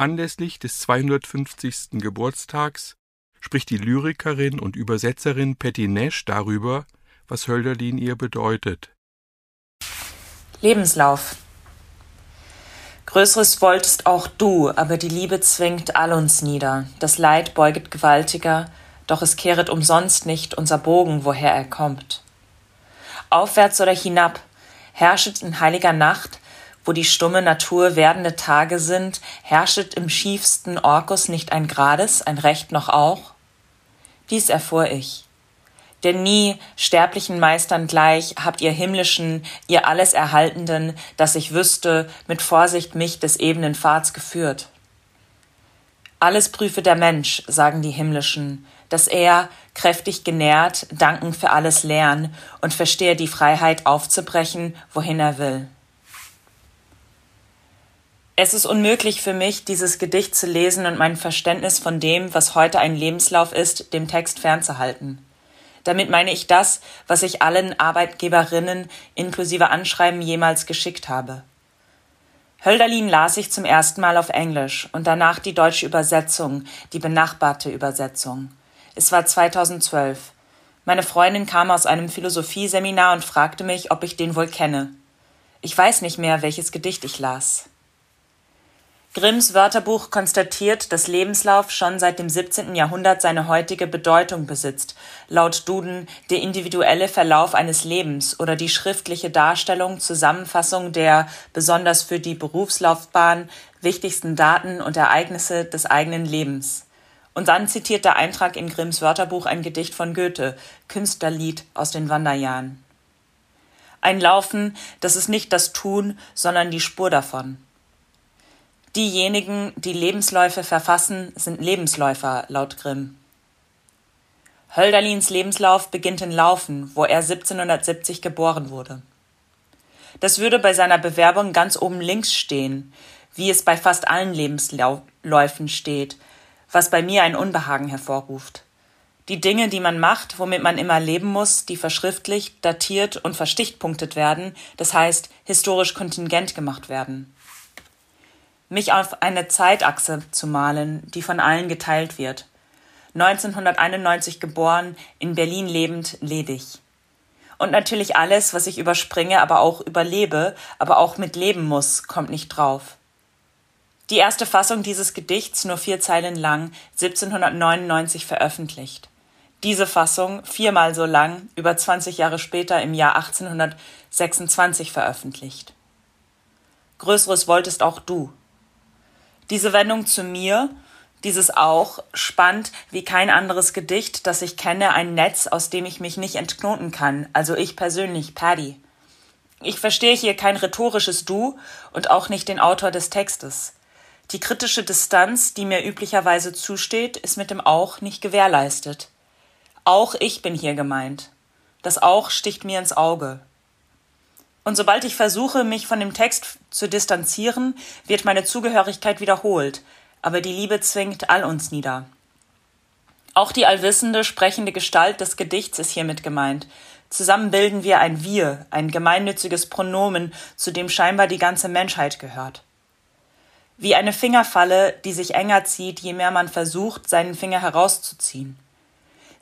Anlässlich des 250. Geburtstags spricht die Lyrikerin und Übersetzerin Patty Nash darüber, was Hölderlin ihr bedeutet. Lebenslauf Größeres wolltest auch du, aber die Liebe zwingt all uns nieder. Das Leid beuget gewaltiger, doch es kehret umsonst nicht unser Bogen, woher er kommt. Aufwärts oder hinab, herrschet in heiliger Nacht, wo die stumme Natur werdende Tage sind, herrschet im schiefsten Orkus nicht ein Grades, ein Recht noch auch? Dies erfuhr ich. Denn nie sterblichen Meistern gleich habt ihr himmlischen, ihr alles Erhaltenden, dass ich wüsste, mit Vorsicht mich des ebenen Pfads geführt. Alles prüfe der Mensch, sagen die himmlischen, dass er, kräftig genährt, danken für alles lernen und verstehe die Freiheit aufzubrechen, wohin er will. Es ist unmöglich für mich, dieses Gedicht zu lesen und mein Verständnis von dem, was heute ein Lebenslauf ist, dem Text fernzuhalten. Damit meine ich das, was ich allen Arbeitgeberinnen inklusive Anschreiben jemals geschickt habe. Hölderlin las ich zum ersten Mal auf Englisch und danach die deutsche Übersetzung, die benachbarte Übersetzung. Es war 2012. Meine Freundin kam aus einem Philosophieseminar und fragte mich, ob ich den wohl kenne. Ich weiß nicht mehr, welches Gedicht ich las. Grimms Wörterbuch konstatiert, dass Lebenslauf schon seit dem 17. Jahrhundert seine heutige Bedeutung besitzt. Laut Duden der individuelle Verlauf eines Lebens oder die schriftliche Darstellung, Zusammenfassung der besonders für die Berufslaufbahn wichtigsten Daten und Ereignisse des eigenen Lebens. Und dann zitiert der Eintrag in Grimms Wörterbuch ein Gedicht von Goethe, Künstlerlied aus den Wanderjahren. Ein Laufen, das ist nicht das Tun, sondern die Spur davon. Diejenigen, die Lebensläufe verfassen, sind Lebensläufer, laut Grimm. Hölderlins Lebenslauf beginnt in Laufen, wo er 1770 geboren wurde. Das würde bei seiner Bewerbung ganz oben links stehen, wie es bei fast allen Lebensläufen steht, was bei mir ein Unbehagen hervorruft. Die Dinge, die man macht, womit man immer leben muss, die verschriftlicht, datiert und verstichtpunktet werden, das heißt historisch kontingent gemacht werden mich auf eine Zeitachse zu malen, die von allen geteilt wird. 1991 geboren, in Berlin lebend, ledig. Und natürlich alles, was ich überspringe, aber auch überlebe, aber auch mit leben muss, kommt nicht drauf. Die erste Fassung dieses Gedichts, nur vier Zeilen lang, 1799 veröffentlicht. Diese Fassung, viermal so lang, über 20 Jahre später im Jahr 1826 veröffentlicht. Größeres wolltest auch du, diese Wendung zu mir, dieses auch, spannt wie kein anderes Gedicht, das ich kenne, ein Netz, aus dem ich mich nicht entknoten kann, also ich persönlich, Paddy. Ich verstehe hier kein rhetorisches Du und auch nicht den Autor des Textes. Die kritische Distanz, die mir üblicherweise zusteht, ist mit dem Auch nicht gewährleistet. Auch ich bin hier gemeint. Das Auch sticht mir ins Auge. Und sobald ich versuche, mich von dem Text zu distanzieren, wird meine Zugehörigkeit wiederholt, aber die Liebe zwingt all uns nieder. Auch die allwissende, sprechende Gestalt des Gedichts ist hiermit gemeint. Zusammen bilden wir ein Wir, ein gemeinnütziges Pronomen, zu dem scheinbar die ganze Menschheit gehört. Wie eine Fingerfalle, die sich enger zieht, je mehr man versucht, seinen Finger herauszuziehen.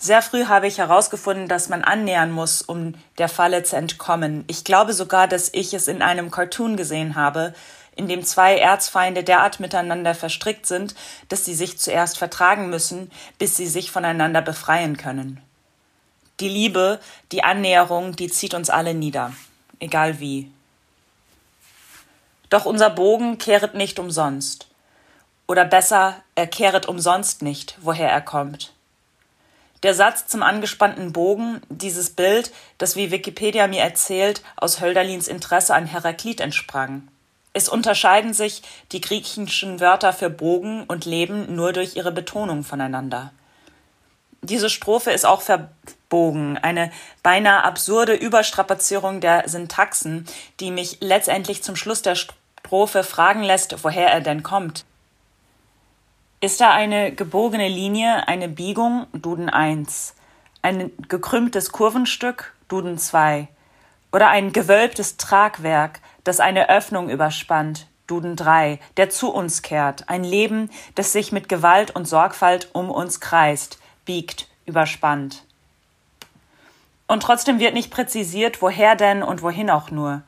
Sehr früh habe ich herausgefunden, dass man annähern muss, um der Falle zu entkommen. Ich glaube sogar, dass ich es in einem Cartoon gesehen habe, in dem zwei Erzfeinde derart miteinander verstrickt sind, dass sie sich zuerst vertragen müssen, bis sie sich voneinander befreien können. Die Liebe, die Annäherung, die zieht uns alle nieder, egal wie. Doch unser Bogen kehret nicht umsonst. Oder besser, er kehret umsonst nicht, woher er kommt. Der Satz zum angespannten Bogen, dieses Bild, das wie Wikipedia mir erzählt, aus Hölderlins Interesse an Heraklit entsprang. Es unterscheiden sich die griechischen Wörter für Bogen und Leben nur durch ihre Betonung voneinander. Diese Strophe ist auch verbogen, eine beinahe absurde Überstrapazierung der Syntaxen, die mich letztendlich zum Schluss der Strophe fragen lässt, woher er denn kommt. Ist da eine gebogene Linie, eine Biegung, Duden 1, ein gekrümmtes Kurvenstück, Duden 2, oder ein gewölbtes Tragwerk, das eine Öffnung überspannt, Duden 3, der zu uns kehrt, ein Leben, das sich mit Gewalt und Sorgfalt um uns kreist, biegt, überspannt. Und trotzdem wird nicht präzisiert, woher denn und wohin auch nur.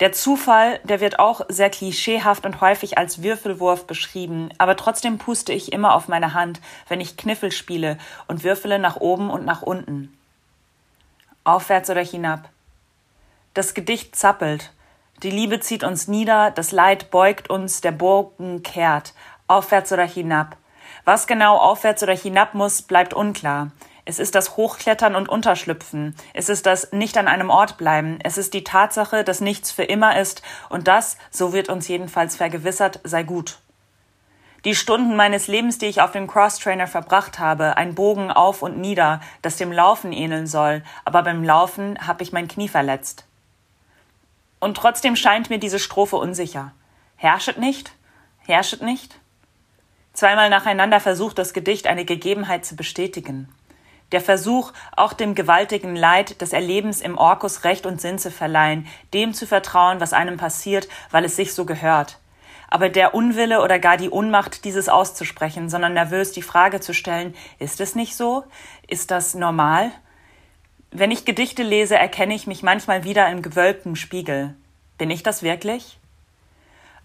Der Zufall, der wird auch sehr klischeehaft und häufig als Würfelwurf beschrieben, aber trotzdem puste ich immer auf meine Hand, wenn ich Kniffel spiele und würfele nach oben und nach unten. Aufwärts oder hinab. Das Gedicht zappelt. Die Liebe zieht uns nieder, das Leid beugt uns, der Bogen kehrt. Aufwärts oder hinab. Was genau aufwärts oder hinab muss, bleibt unklar. Es ist das Hochklettern und Unterschlüpfen. Es ist das Nicht an einem Ort bleiben. Es ist die Tatsache, dass nichts für immer ist und das, so wird uns jedenfalls vergewissert, sei gut. Die Stunden meines Lebens, die ich auf dem Crosstrainer verbracht habe, ein Bogen auf und nieder, das dem Laufen ähneln soll, aber beim Laufen habe ich mein Knie verletzt. Und trotzdem scheint mir diese Strophe unsicher. Herrschet nicht? Herrschet nicht? Zweimal nacheinander versucht das Gedicht eine Gegebenheit zu bestätigen. Der Versuch, auch dem gewaltigen Leid des Erlebens im Orkus Recht und Sinn zu verleihen, dem zu vertrauen, was einem passiert, weil es sich so gehört. Aber der Unwille oder gar die Unmacht, dieses auszusprechen, sondern nervös die Frage zu stellen, ist es nicht so? Ist das normal? Wenn ich Gedichte lese, erkenne ich mich manchmal wieder im gewölbten Spiegel. Bin ich das wirklich?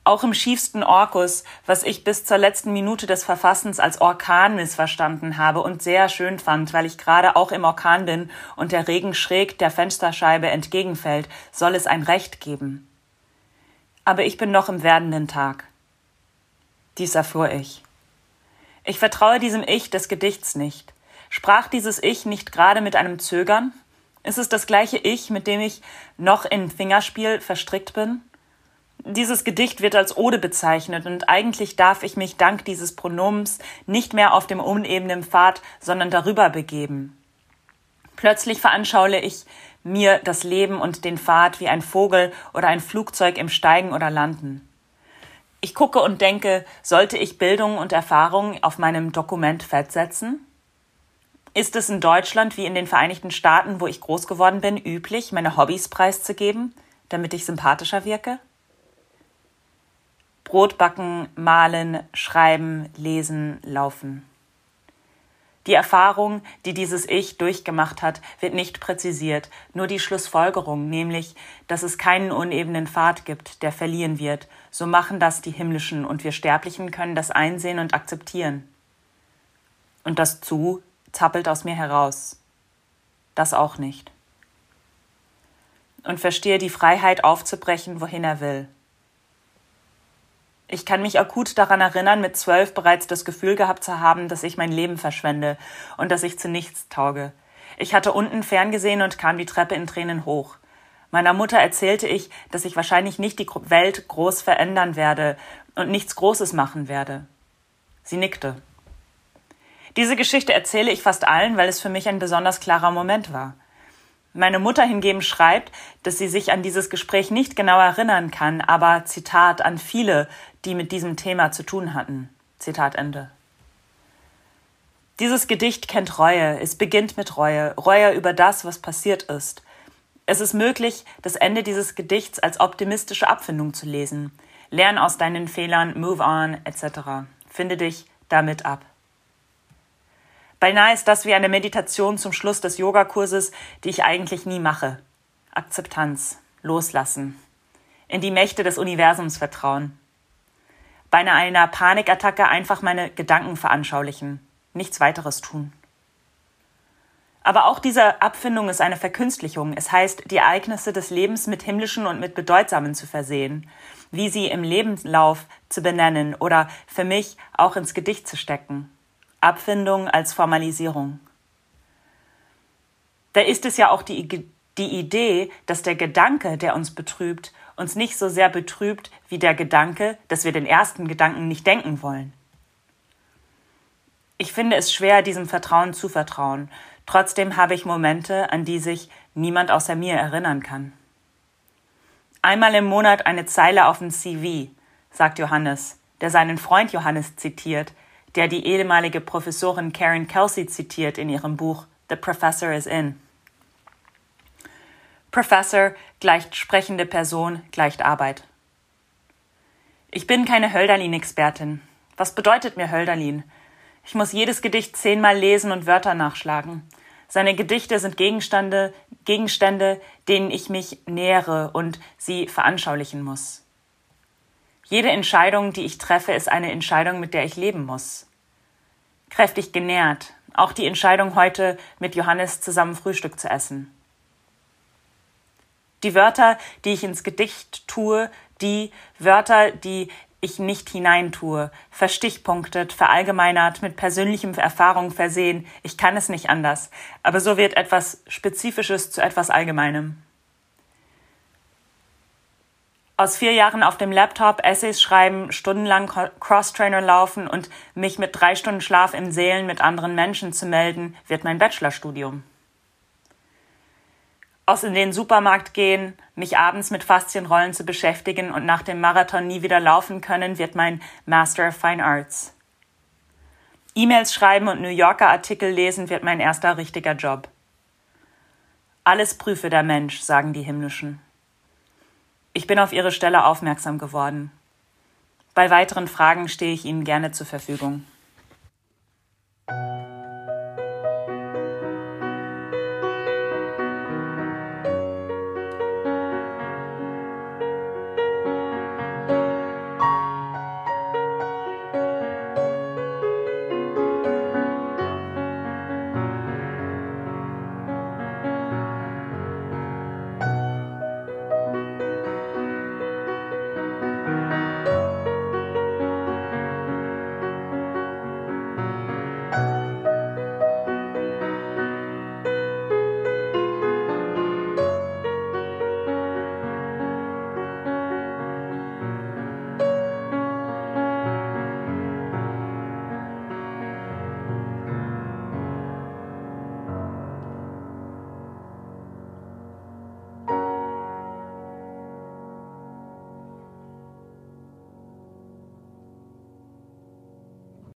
Auch im schiefsten Orkus, was ich bis zur letzten Minute des Verfassens als Orkan missverstanden habe und sehr schön fand, weil ich gerade auch im Orkan bin und der Regen schräg der Fensterscheibe entgegenfällt, soll es ein Recht geben. Aber ich bin noch im werdenden Tag. Dies erfuhr ich. Ich vertraue diesem Ich des Gedichts nicht. Sprach dieses Ich nicht gerade mit einem Zögern? Ist es das gleiche Ich, mit dem ich noch in Fingerspiel verstrickt bin? Dieses Gedicht wird als Ode bezeichnet und eigentlich darf ich mich dank dieses Pronoms nicht mehr auf dem unebenen Pfad, sondern darüber begeben. Plötzlich veranschauliche ich mir das Leben und den Pfad wie ein Vogel oder ein Flugzeug im Steigen oder Landen. Ich gucke und denke, sollte ich Bildung und Erfahrung auf meinem Dokument festsetzen? Ist es in Deutschland wie in den Vereinigten Staaten, wo ich groß geworden bin, üblich, meine Hobbys preiszugeben, damit ich sympathischer wirke? Brot backen, malen, schreiben, lesen, laufen. Die Erfahrung, die dieses Ich durchgemacht hat, wird nicht präzisiert, nur die Schlussfolgerung, nämlich, dass es keinen unebenen Pfad gibt, der verliehen wird. So machen das die Himmlischen und wir Sterblichen können das einsehen und akzeptieren. Und das Zu zappelt aus mir heraus. Das auch nicht. Und verstehe die Freiheit aufzubrechen, wohin er will. Ich kann mich akut daran erinnern, mit zwölf bereits das Gefühl gehabt zu haben, dass ich mein Leben verschwende und dass ich zu nichts tauge. Ich hatte unten ferngesehen und kam die Treppe in Tränen hoch. Meiner Mutter erzählte ich, dass ich wahrscheinlich nicht die Welt groß verändern werde und nichts Großes machen werde. Sie nickte. Diese Geschichte erzähle ich fast allen, weil es für mich ein besonders klarer Moment war. Meine Mutter hingegen schreibt, dass sie sich an dieses Gespräch nicht genau erinnern kann, aber Zitat an viele, die mit diesem Thema zu tun hatten. Zitat Ende. Dieses Gedicht kennt Reue, es beginnt mit Reue, Reue über das, was passiert ist. Es ist möglich, das Ende dieses Gedichts als optimistische Abfindung zu lesen. Lern aus deinen Fehlern, move on, etc. Finde dich damit ab. Beinahe ist das wie eine Meditation zum Schluss des Yogakurses, die ich eigentlich nie mache. Akzeptanz, loslassen, in die Mächte des Universums vertrauen. Beinahe einer Panikattacke einfach meine Gedanken veranschaulichen, nichts weiteres tun. Aber auch diese Abfindung ist eine Verkünstlichung. Es heißt, die Ereignisse des Lebens mit himmlischen und mit bedeutsamen zu versehen, wie sie im Lebenslauf zu benennen oder für mich auch ins Gedicht zu stecken. Abfindung als Formalisierung. Da ist es ja auch die Die Idee, dass der Gedanke, der uns betrübt, uns nicht so sehr betrübt wie der Gedanke, dass wir den ersten Gedanken nicht denken wollen. Ich finde es schwer, diesem Vertrauen zu vertrauen. Trotzdem habe ich Momente, an die sich niemand außer mir erinnern kann. Einmal im Monat eine Zeile auf dem CV, sagt Johannes, der seinen Freund Johannes zitiert, der die ehemalige Professorin Karen Kelsey zitiert in ihrem Buch The Professor is In. Professor gleicht sprechende Person gleicht Arbeit. Ich bin keine Hölderlin-Expertin. Was bedeutet mir Hölderlin? Ich muss jedes Gedicht zehnmal lesen und Wörter nachschlagen. Seine Gedichte sind Gegenstände, Gegenstände, denen ich mich nähere und sie veranschaulichen muss. Jede Entscheidung, die ich treffe, ist eine Entscheidung, mit der ich leben muss. Kräftig genährt, auch die Entscheidung, heute mit Johannes zusammen Frühstück zu essen. Die Wörter, die ich ins Gedicht tue, die Wörter, die ich nicht hineintue, verstichpunktet, verallgemeinert, mit persönlichem Erfahrung versehen. Ich kann es nicht anders. Aber so wird etwas Spezifisches zu etwas Allgemeinem. Aus vier Jahren auf dem Laptop Essays schreiben, stundenlang Crosstrainer laufen und mich mit drei Stunden Schlaf im Seelen mit anderen Menschen zu melden, wird mein Bachelorstudium aus in den Supermarkt gehen, mich abends mit Faszienrollen zu beschäftigen und nach dem Marathon nie wieder laufen können, wird mein Master of Fine Arts. E-Mails schreiben und New Yorker Artikel lesen wird mein erster richtiger Job. Alles prüfe der Mensch, sagen die Himmlischen. Ich bin auf ihre Stelle aufmerksam geworden. Bei weiteren Fragen stehe ich Ihnen gerne zur Verfügung.